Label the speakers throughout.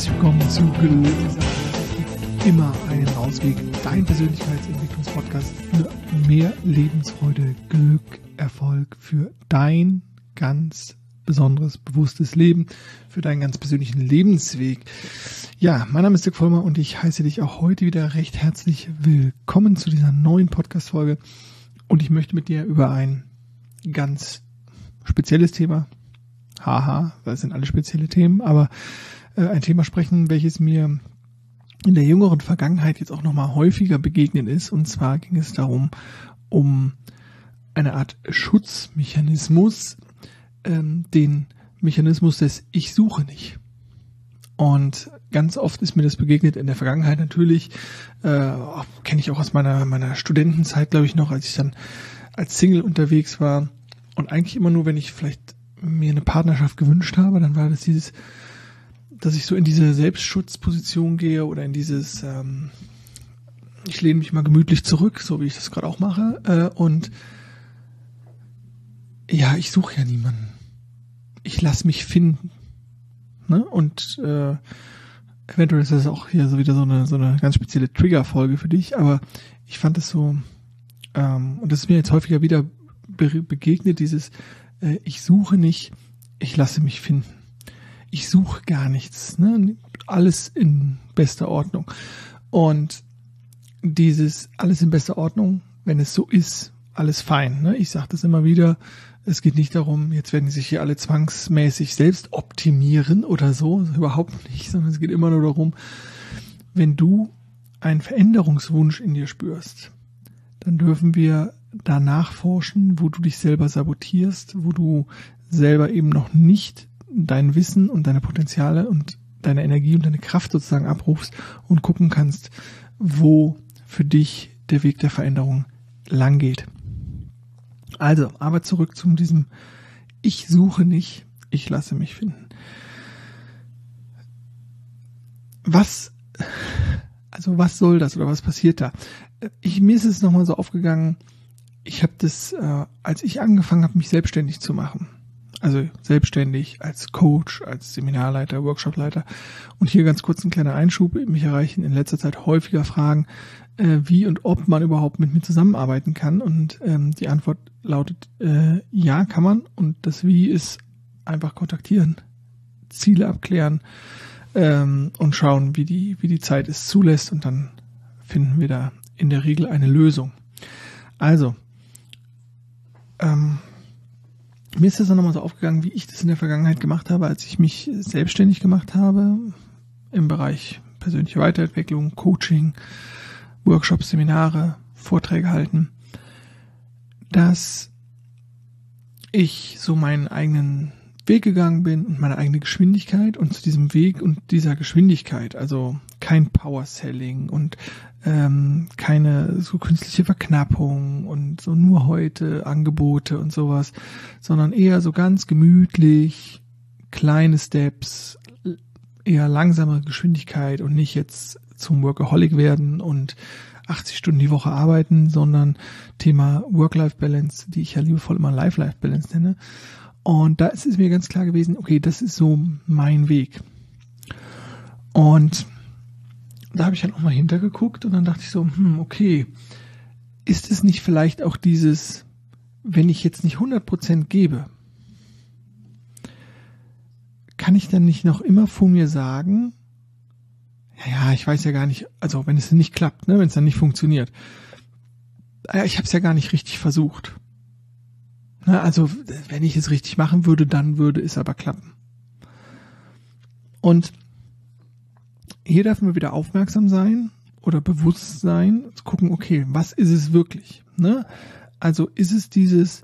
Speaker 1: herzlich willkommen zu. Immer einen Ausweg. Dein Persönlichkeitsentwicklungspodcast für mehr Lebensfreude, Glück, Erfolg, für dein ganz besonderes, bewusstes Leben, für deinen ganz persönlichen Lebensweg. Ja, mein Name ist Dirk Vollmer und ich heiße dich auch heute wieder recht herzlich willkommen zu dieser neuen Podcast-Folge. Und ich möchte mit dir über ein ganz spezielles Thema, haha, das sind alle spezielle Themen, aber äh, ein Thema sprechen, welches mir in der jüngeren Vergangenheit jetzt auch nochmal häufiger begegnet ist. Und zwar ging es darum, um eine Art Schutzmechanismus, ähm, den Mechanismus des Ich suche nicht. Und ganz oft ist mir das begegnet in der Vergangenheit natürlich, äh, kenne ich auch aus meiner, meiner Studentenzeit, glaube ich, noch, als ich dann als Single unterwegs war. Und eigentlich immer nur, wenn ich vielleicht mir eine Partnerschaft gewünscht habe, dann war das dieses, dass ich so in diese Selbstschutzposition gehe oder in dieses, ähm, ich lehne mich mal gemütlich zurück, so wie ich das gerade auch mache. Äh, und ja, ich suche ja niemanden. Ich lasse mich finden. Ne? Und äh, eventuell ist das auch hier so wieder so eine, so eine ganz spezielle Trigger-Folge für dich, aber ich fand es so, ähm, und das ist mir jetzt häufiger wieder be begegnet, dieses äh, ich suche nicht, ich lasse mich finden ich suche gar nichts, ne? alles in bester Ordnung. Und dieses alles in bester Ordnung, wenn es so ist, alles fein. Ne? Ich sage das immer wieder, es geht nicht darum, jetzt werden sich hier alle zwangsmäßig selbst optimieren oder so, überhaupt nicht, sondern es geht immer nur darum, wenn du einen Veränderungswunsch in dir spürst, dann dürfen wir danach forschen, wo du dich selber sabotierst, wo du selber eben noch nicht dein Wissen und deine Potenziale und deine Energie und deine Kraft sozusagen abrufst und gucken kannst, wo für dich der Weg der Veränderung lang geht. Also, aber zurück zu diesem Ich suche nicht, ich lasse mich finden. Was, also was soll das oder was passiert da? Ich, mir ist es nochmal so aufgegangen, ich habe das, äh, als ich angefangen habe, mich selbstständig zu machen, also selbstständig als Coach, als Seminarleiter, Workshopleiter. Und hier ganz kurz ein kleiner Einschub. Mich erreichen in letzter Zeit häufiger Fragen, äh, wie und ob man überhaupt mit mir zusammenarbeiten kann. Und ähm, die Antwort lautet, äh, ja, kann man. Und das Wie ist einfach kontaktieren, Ziele abklären ähm, und schauen, wie die, wie die Zeit es zulässt. Und dann finden wir da in der Regel eine Lösung. Also, ähm, mir ist das dann nochmal so aufgegangen, wie ich das in der Vergangenheit gemacht habe, als ich mich selbstständig gemacht habe im Bereich persönliche Weiterentwicklung, Coaching, Workshops, Seminare, Vorträge halten, dass ich so meinen eigenen Weg gegangen bin und meine eigene Geschwindigkeit und zu diesem Weg und dieser Geschwindigkeit, also kein Power Selling und ähm, keine so künstliche Verknappung und so nur heute Angebote und sowas, sondern eher so ganz gemütlich, kleine Steps, eher langsame Geschwindigkeit und nicht jetzt zum Workaholic werden und 80 Stunden die Woche arbeiten, sondern Thema Work-Life-Balance, die ich ja liebevoll immer Life-Life-Balance nenne. Und da ist es mir ganz klar gewesen, okay, das ist so mein Weg. Und da habe ich halt nochmal hintergeguckt und dann dachte ich so, hm, okay, ist es nicht vielleicht auch dieses, wenn ich jetzt nicht 100% gebe, kann ich dann nicht noch immer vor mir sagen, ja, ja, ich weiß ja gar nicht, also wenn es nicht klappt, ne, wenn es dann nicht funktioniert, ja, ich habe es ja gar nicht richtig versucht. Na, also wenn ich es richtig machen würde, dann würde es aber klappen. Und hier dürfen wir wieder aufmerksam sein oder bewusst sein, zu gucken, okay, was ist es wirklich? Ne? Also ist es dieses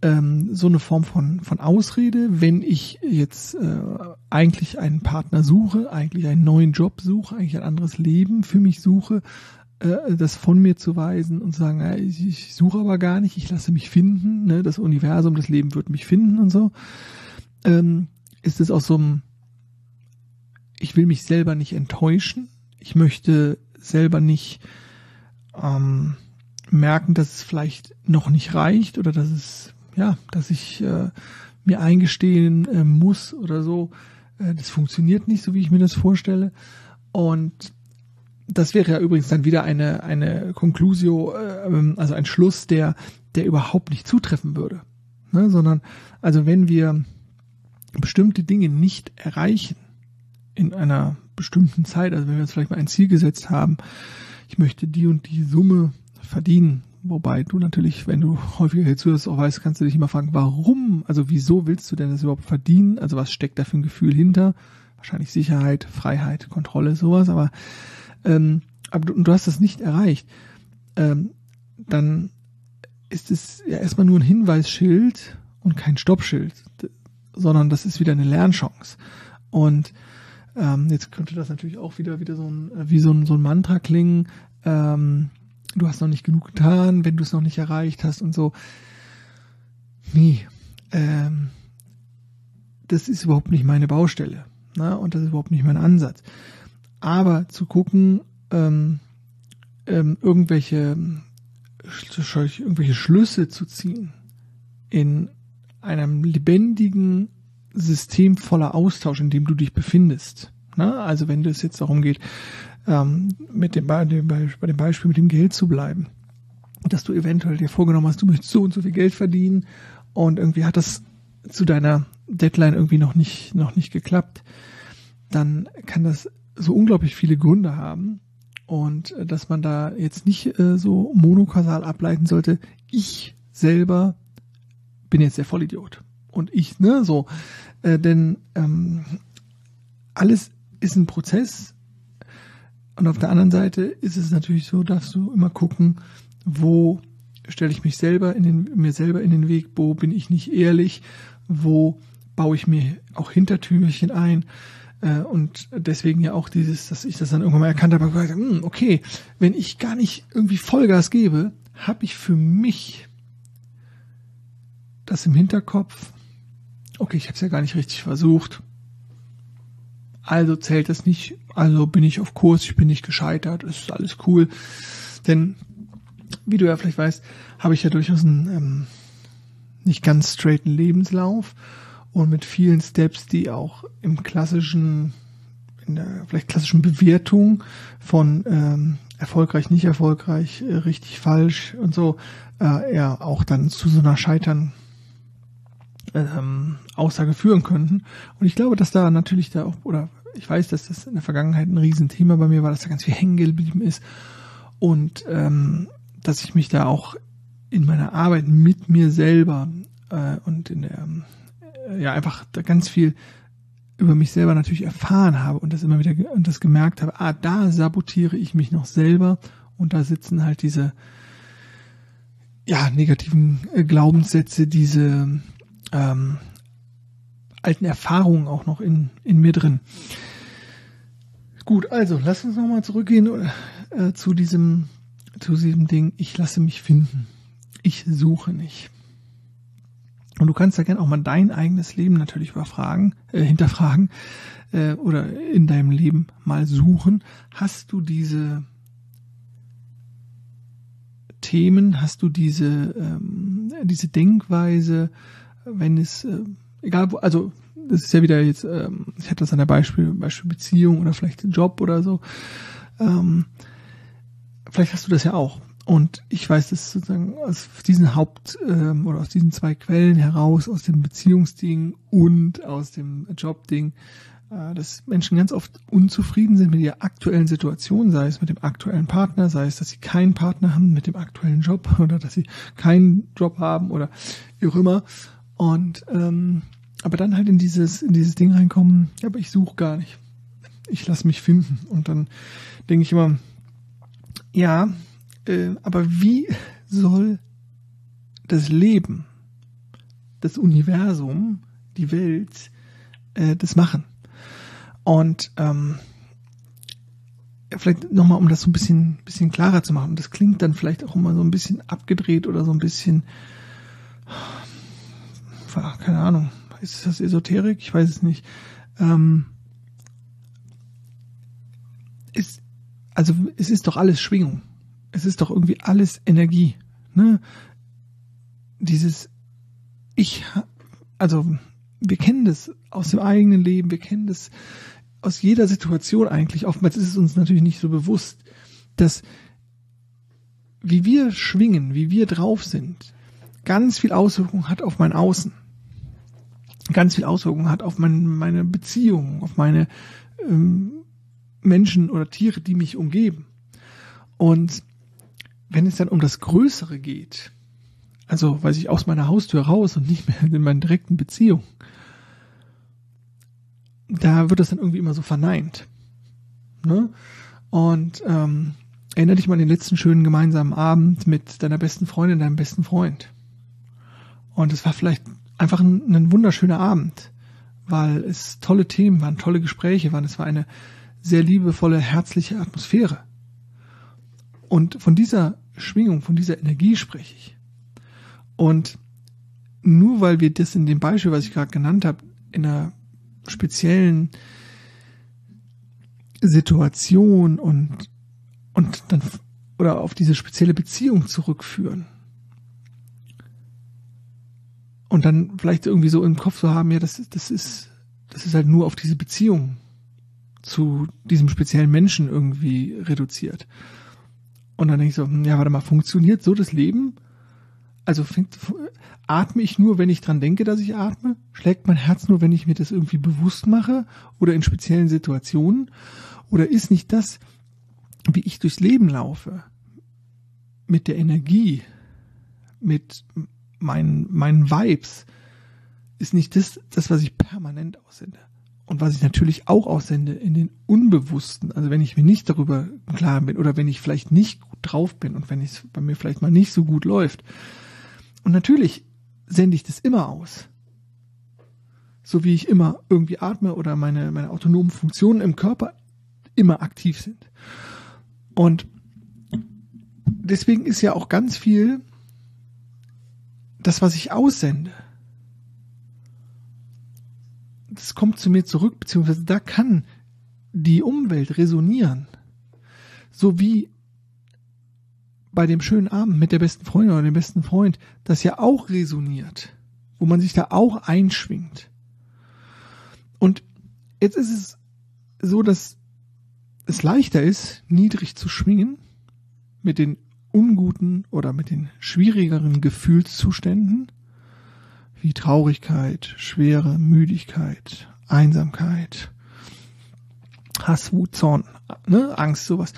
Speaker 1: ähm, so eine Form von von Ausrede, wenn ich jetzt äh, eigentlich einen Partner suche, eigentlich einen neuen Job suche, eigentlich ein anderes Leben für mich suche, äh, das von mir zu weisen und zu sagen, ja, ich, ich suche aber gar nicht, ich lasse mich finden, ne? das Universum, das Leben wird mich finden und so, ähm, ist es aus so einem ich will mich selber nicht enttäuschen. Ich möchte selber nicht ähm, merken, dass es vielleicht noch nicht reicht oder dass es, ja, dass ich äh, mir eingestehen äh, muss oder so, äh, das funktioniert nicht so, wie ich mir das vorstelle. Und das wäre ja übrigens dann wieder eine, eine Conclusio, äh, also ein Schluss, der, der überhaupt nicht zutreffen würde. Ne? Sondern, also wenn wir bestimmte Dinge nicht erreichen in einer bestimmten Zeit, also wenn wir uns vielleicht mal ein Ziel gesetzt haben, ich möchte die und die Summe verdienen, wobei du natürlich, wenn du häufiger hier zuhörst, auch weißt, kannst du dich immer fragen, warum, also wieso willst du denn das überhaupt verdienen? Also was steckt da für ein Gefühl hinter? Wahrscheinlich Sicherheit, Freiheit, Kontrolle, sowas, aber, ähm, aber du, du hast das nicht erreicht, ähm, dann ist es ja erstmal nur ein Hinweisschild und kein Stoppschild, sondern das ist wieder eine Lernchance. Und ähm, jetzt könnte das natürlich auch wieder wieder so ein wie so ein, so ein Mantra klingen. Ähm, du hast noch nicht genug getan, wenn du es noch nicht erreicht hast und so. Nee, ähm, das ist überhaupt nicht meine Baustelle. Ne? Und das ist überhaupt nicht mein Ansatz. Aber zu gucken, ähm, ähm, irgendwelche, irgendwelche Schlüsse zu ziehen in einem lebendigen System voller Austausch, in dem du dich befindest. Ne? Also wenn es jetzt darum geht, ähm, mit dem, bei, dem, bei dem Beispiel mit dem Geld zu bleiben, dass du eventuell dir vorgenommen hast, du möchtest so und so viel Geld verdienen und irgendwie hat das zu deiner Deadline irgendwie noch nicht, noch nicht geklappt, dann kann das so unglaublich viele Gründe haben und äh, dass man da jetzt nicht äh, so monokausal ableiten sollte, ich selber bin jetzt der Vollidiot und ich, ne, so, äh, denn ähm, alles ist ein Prozess und auf der anderen Seite ist es natürlich so, dass du immer gucken, wo stelle ich mich selber in den, mir selber in den Weg, wo bin ich nicht ehrlich, wo baue ich mir auch Hintertürchen ein. Äh, und deswegen ja auch dieses, dass ich das dann irgendwann mal erkannt habe, gesagt, hm, okay, wenn ich gar nicht irgendwie Vollgas gebe, habe ich für mich das im Hinterkopf, okay, ich habe es ja gar nicht richtig versucht. Also zählt das nicht, also bin ich auf Kurs, ich bin nicht gescheitert, ist alles cool. Denn, wie du ja vielleicht weißt, habe ich ja durchaus einen ähm, nicht ganz straighten Lebenslauf und mit vielen Steps, die auch im klassischen, in der vielleicht klassischen Bewertung von ähm, erfolgreich, nicht erfolgreich, äh, richtig, falsch und so, äh, ja auch dann zu so einer Scheitern ähm, Aussage führen könnten. Und ich glaube, dass da natürlich da auch, oder ich weiß, dass das in der Vergangenheit ein Riesenthema bei mir war, dass da ganz viel hängen geblieben ist und ähm, dass ich mich da auch in meiner Arbeit mit mir selber äh, und in der, äh, ja, einfach da ganz viel über mich selber natürlich erfahren habe und das immer wieder und das gemerkt habe, ah, da sabotiere ich mich noch selber und da sitzen halt diese ja, negativen äh, Glaubenssätze, diese ähm, alten Erfahrungen auch noch in, in mir drin. Gut, also lass uns nochmal zurückgehen äh, zu diesem zu diesem Ding, ich lasse mich finden. Ich suche nicht. Und du kannst ja gerne auch mal dein eigenes Leben natürlich überfragen, äh, hinterfragen äh, oder in deinem Leben mal suchen. Hast du diese Themen, hast du diese, ähm, diese Denkweise, wenn es, äh, egal wo, also das ist ja wieder jetzt, ähm, ich hatte das an der Beispiel, Beispiel Beziehung oder vielleicht Job oder so. Ähm, vielleicht hast du das ja auch. Und ich weiß dass sozusagen aus diesen Haupt- ähm, oder aus diesen zwei Quellen heraus, aus dem Beziehungsding und aus dem Jobding, äh, dass Menschen ganz oft unzufrieden sind mit ihrer aktuellen Situation, sei es mit dem aktuellen Partner, sei es, dass sie keinen Partner haben mit dem aktuellen Job oder dass sie keinen Job haben oder wie auch immer. Und ähm, aber dann halt in dieses in dieses Ding reinkommen, ja, aber ich suche gar nicht. Ich lasse mich finden und dann denke ich immer, ja, äh, aber wie soll das Leben, das Universum, die Welt äh, das machen? Und ähm, vielleicht nochmal, um das so ein bisschen, bisschen klarer zu machen, das klingt dann vielleicht auch immer so ein bisschen abgedreht oder so ein bisschen, keine Ahnung, ist das Esoterik? Ich weiß es nicht. Ähm, ist, also es ist doch alles Schwingung. Es ist doch irgendwie alles Energie. Ne? Dieses Ich, also wir kennen das aus dem eigenen Leben, wir kennen das aus jeder Situation eigentlich. Oftmals ist es uns natürlich nicht so bewusst, dass wie wir schwingen, wie wir drauf sind, ganz viel Auswirkung hat auf mein Außen. Ganz viel Auswirkung hat auf mein, meine Beziehungen, auf meine ähm, Menschen oder Tiere, die mich umgeben. Und wenn es dann um das Größere geht, also weiß ich aus meiner Haustür raus und nicht mehr in meinen direkten Beziehungen, da wird das dann irgendwie immer so verneint. Ne? Und ähm, erinnere dich mal an den letzten schönen gemeinsamen Abend mit deiner besten Freundin, deinem besten Freund. Und es war vielleicht einfach ein, ein wunderschöner Abend, weil es tolle Themen waren, tolle Gespräche waren. Es war eine sehr liebevolle, herzliche Atmosphäre. Und von dieser Schwingung, von dieser Energie spreche ich. Und nur weil wir das in dem Beispiel, was ich gerade genannt habe, in einer speziellen Situation und, und dann, oder auf diese spezielle Beziehung zurückführen. Und dann vielleicht irgendwie so im Kopf zu haben, ja, das, das ist, das ist halt nur auf diese Beziehung zu diesem speziellen Menschen irgendwie reduziert. Und dann denke ich so, hm, ja, warte mal, funktioniert so das Leben? Also fängt, atme ich nur, wenn ich dran denke, dass ich atme? Schlägt mein Herz nur, wenn ich mir das irgendwie bewusst mache oder in speziellen Situationen? Oder ist nicht das, wie ich durchs Leben laufe, mit der Energie, mit meinen, meinen Vibes, ist nicht das, das, was ich permanent aussende? Und was ich natürlich auch aussende in den Unbewussten, also wenn ich mir nicht darüber klar bin oder wenn ich vielleicht nicht gut drauf bin und wenn es bei mir vielleicht mal nicht so gut läuft. Und natürlich sende ich das immer aus. So wie ich immer irgendwie atme oder meine, meine autonomen Funktionen im Körper immer aktiv sind. Und deswegen ist ja auch ganz viel das, was ich aussende. Das kommt zu mir zurück, beziehungsweise da kann die Umwelt resonieren. So wie bei dem schönen Abend mit der besten Freundin oder dem besten Freund das ja auch resoniert, wo man sich da auch einschwingt. Und jetzt ist es so, dass es leichter ist, niedrig zu schwingen mit den unguten oder mit den schwierigeren Gefühlszuständen wie Traurigkeit, Schwere, Müdigkeit, Einsamkeit, Hass, Wut, Zorn, ne, Angst, sowas.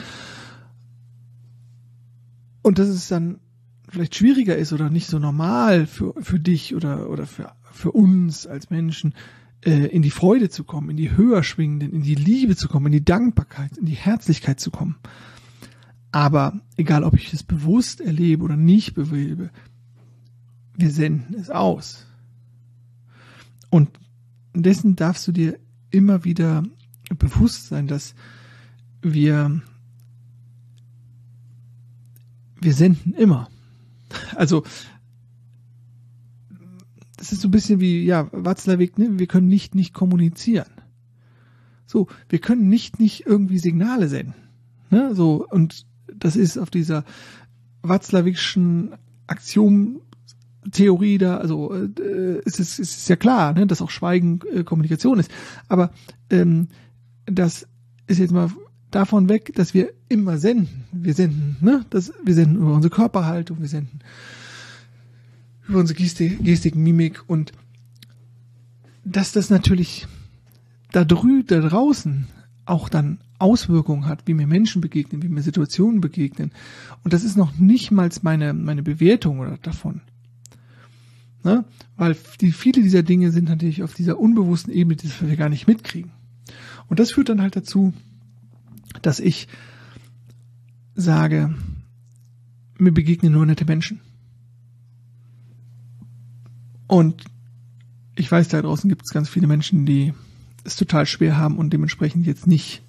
Speaker 1: Und dass es dann vielleicht schwieriger ist oder nicht so normal für, für dich oder, oder für, für uns als Menschen, äh, in die Freude zu kommen, in die höher schwingenden, in die Liebe zu kommen, in die Dankbarkeit, in die Herzlichkeit zu kommen. Aber egal, ob ich es bewusst erlebe oder nicht bewilbe, wir senden es aus. Und dessen darfst du dir immer wieder bewusst sein, dass wir wir senden immer. Also, das ist so ein bisschen wie, ja, Watzlawick, ne? wir können nicht nicht kommunizieren. So, wir können nicht nicht irgendwie Signale senden. Ne? So, und das ist auf dieser Watzlawickschen Aktion-Theorie da, also äh, es, ist, es ist ja klar, ne, dass auch Schweigen äh, Kommunikation ist. Aber ähm, das ist jetzt mal davon weg, dass wir immer senden. Wir senden, ne? Das, wir senden über unsere Körperhaltung, wir senden über unsere Gestik, Gestik Mimik und dass das natürlich da drüben, da draußen auch dann Auswirkungen hat, wie mir Menschen begegnen, wie mir Situationen begegnen. Und das ist noch nicht mal meine, meine Bewertung oder davon. Ne? Weil die, viele dieser Dinge sind natürlich auf dieser unbewussten Ebene, die wir gar nicht mitkriegen. Und das führt dann halt dazu, dass ich sage, mir begegnen nur nette Menschen. Und ich weiß, da draußen gibt es ganz viele Menschen, die es total schwer haben und dementsprechend jetzt nicht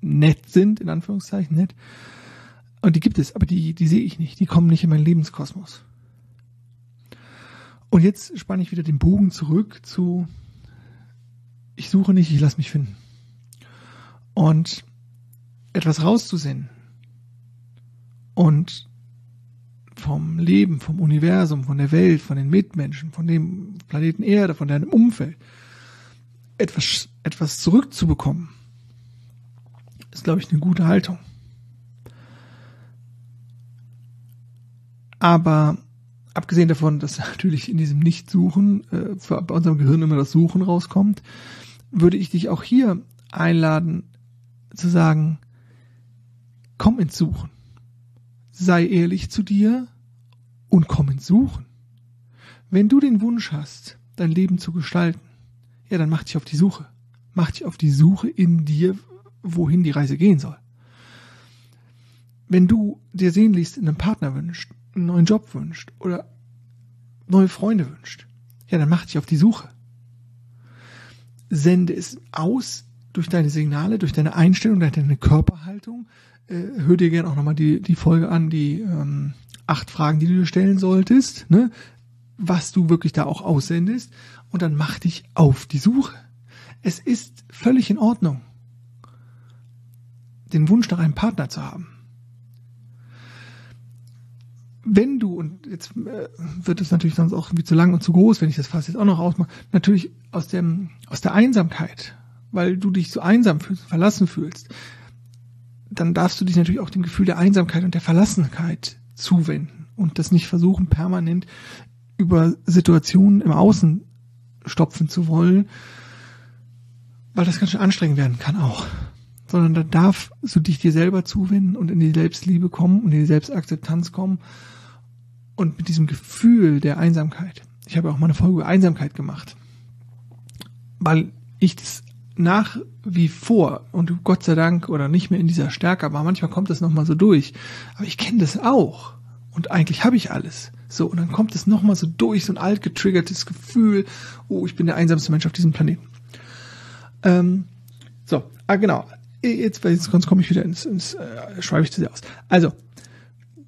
Speaker 1: nett sind, in Anführungszeichen nett. Und die gibt es, aber die, die sehe ich nicht. Die kommen nicht in meinen Lebenskosmos. Und jetzt spanne ich wieder den Bogen zurück zu, ich suche nicht, ich lasse mich finden. Und etwas rauszusenden und vom Leben, vom Universum, von der Welt, von den Mitmenschen, von dem Planeten Erde, von deinem Umfeld, etwas, etwas zurückzubekommen, ist, glaube ich, eine gute Haltung. Aber abgesehen davon, dass natürlich in diesem Nicht-Suchen äh, bei unserem Gehirn immer das Suchen rauskommt, würde ich dich auch hier einladen zu sagen, komm ins Suchen. Sei ehrlich zu dir und komm ins Suchen. Wenn du den Wunsch hast, dein Leben zu gestalten, ja, dann mach dich auf die Suche. Mach dich auf die Suche in dir, wohin die Reise gehen soll. Wenn du dir sehnlichst einen Partner wünscht, einen neuen Job wünscht oder neue Freunde wünscht, ja, dann mach dich auf die Suche. Sende es aus durch deine Signale, durch deine Einstellung, durch deine Körperhaltung. Äh, hör dir gerne auch nochmal die, die Folge an, die ähm, acht Fragen, die du dir stellen solltest, ne? was du wirklich da auch aussendest. Und dann mach dich auf die Suche. Es ist völlig in Ordnung, den Wunsch nach einem Partner zu haben wenn du, und jetzt äh, wird es natürlich sonst auch irgendwie zu lang und zu groß, wenn ich das fast jetzt auch noch ausmache, natürlich aus dem, aus der Einsamkeit, weil du dich so einsam fühlst, verlassen fühlst, dann darfst du dich natürlich auch dem Gefühl der Einsamkeit und der Verlassenheit zuwenden und das nicht versuchen, permanent über Situationen im Außen stopfen zu wollen, weil das ganz schön anstrengend werden kann auch. Sondern da darfst du dich dir selber zuwenden und in die Selbstliebe kommen und in die Selbstakzeptanz kommen und mit diesem Gefühl der Einsamkeit. Ich habe auch mal eine Folge über Einsamkeit gemacht, weil ich das nach wie vor und Gott sei Dank oder nicht mehr in dieser Stärke, aber manchmal kommt das nochmal so durch. Aber ich kenne das auch und eigentlich habe ich alles. So, und dann kommt es nochmal so durch, so ein alt getriggertes Gefühl, oh, ich bin der einsamste Mensch auf diesem Planeten. Ähm, so, ah genau, jetzt, jetzt komme ich wieder ins, ins äh, schreibe ich zu sehr aus. Also,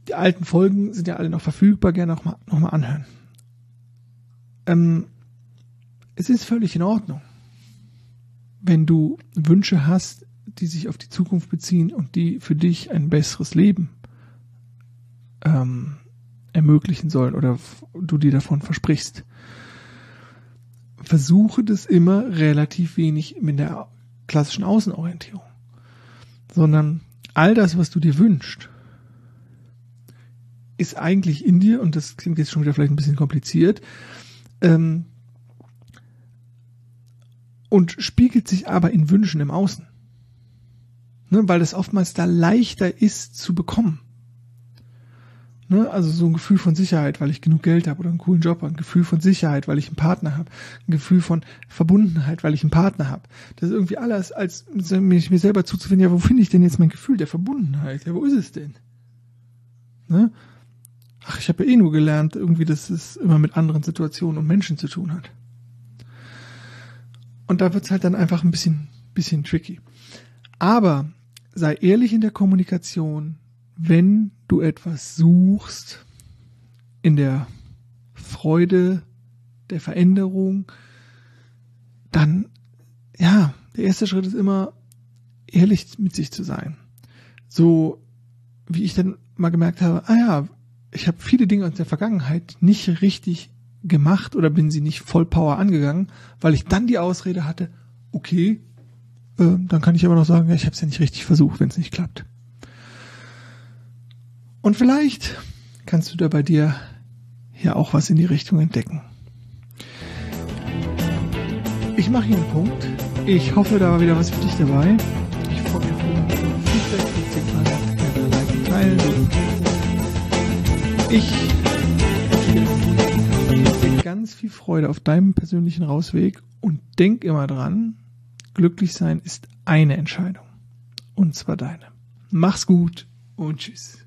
Speaker 1: die alten Folgen sind ja alle noch verfügbar, gerne nochmal noch mal anhören. Ähm, es ist völlig in Ordnung, wenn du Wünsche hast, die sich auf die Zukunft beziehen und die für dich ein besseres Leben ähm, ermöglichen sollen oder du dir davon versprichst. Versuche das immer relativ wenig mit der klassischen Außenorientierung, sondern all das, was du dir wünschst, ist eigentlich in dir, und das klingt jetzt schon wieder vielleicht ein bisschen kompliziert, ähm, und spiegelt sich aber in Wünschen im Außen. Ne, weil es oftmals da leichter ist zu bekommen. Ne, also so ein Gefühl von Sicherheit, weil ich genug Geld habe oder einen coolen Job ein Gefühl von Sicherheit, weil ich einen Partner habe, ein Gefühl von Verbundenheit, weil ich einen Partner habe. Das ist irgendwie alles, als mich mir selber zuzufinden, ja, wo finde ich denn jetzt mein Gefühl der Verbundenheit? Ja, wo ist es denn? Ne? Ach, ich habe ja eh nur gelernt, irgendwie, dass es immer mit anderen Situationen und Menschen zu tun hat. Und da wird's halt dann einfach ein bisschen, bisschen tricky. Aber sei ehrlich in der Kommunikation, wenn du etwas suchst, in der Freude der Veränderung, dann, ja, der erste Schritt ist immer, ehrlich mit sich zu sein. So, wie ich dann mal gemerkt habe, ah ja, ich habe viele Dinge aus der Vergangenheit nicht richtig gemacht oder bin sie nicht voll Power angegangen, weil ich dann die Ausrede hatte, okay, äh, dann kann ich aber noch sagen, ja, ich habe es ja nicht richtig versucht, wenn es nicht klappt. Und vielleicht kannst du da bei dir ja auch was in die Richtung entdecken. Ich mache hier einen Punkt. Ich hoffe, da war wieder was für dich dabei. Ich freue mich über Feedback, gerne liken, teilen. Ich ganz viel Freude auf deinem persönlichen Rausweg und denk immer dran, glücklich sein ist eine Entscheidung. Und zwar deine. Mach's gut und tschüss.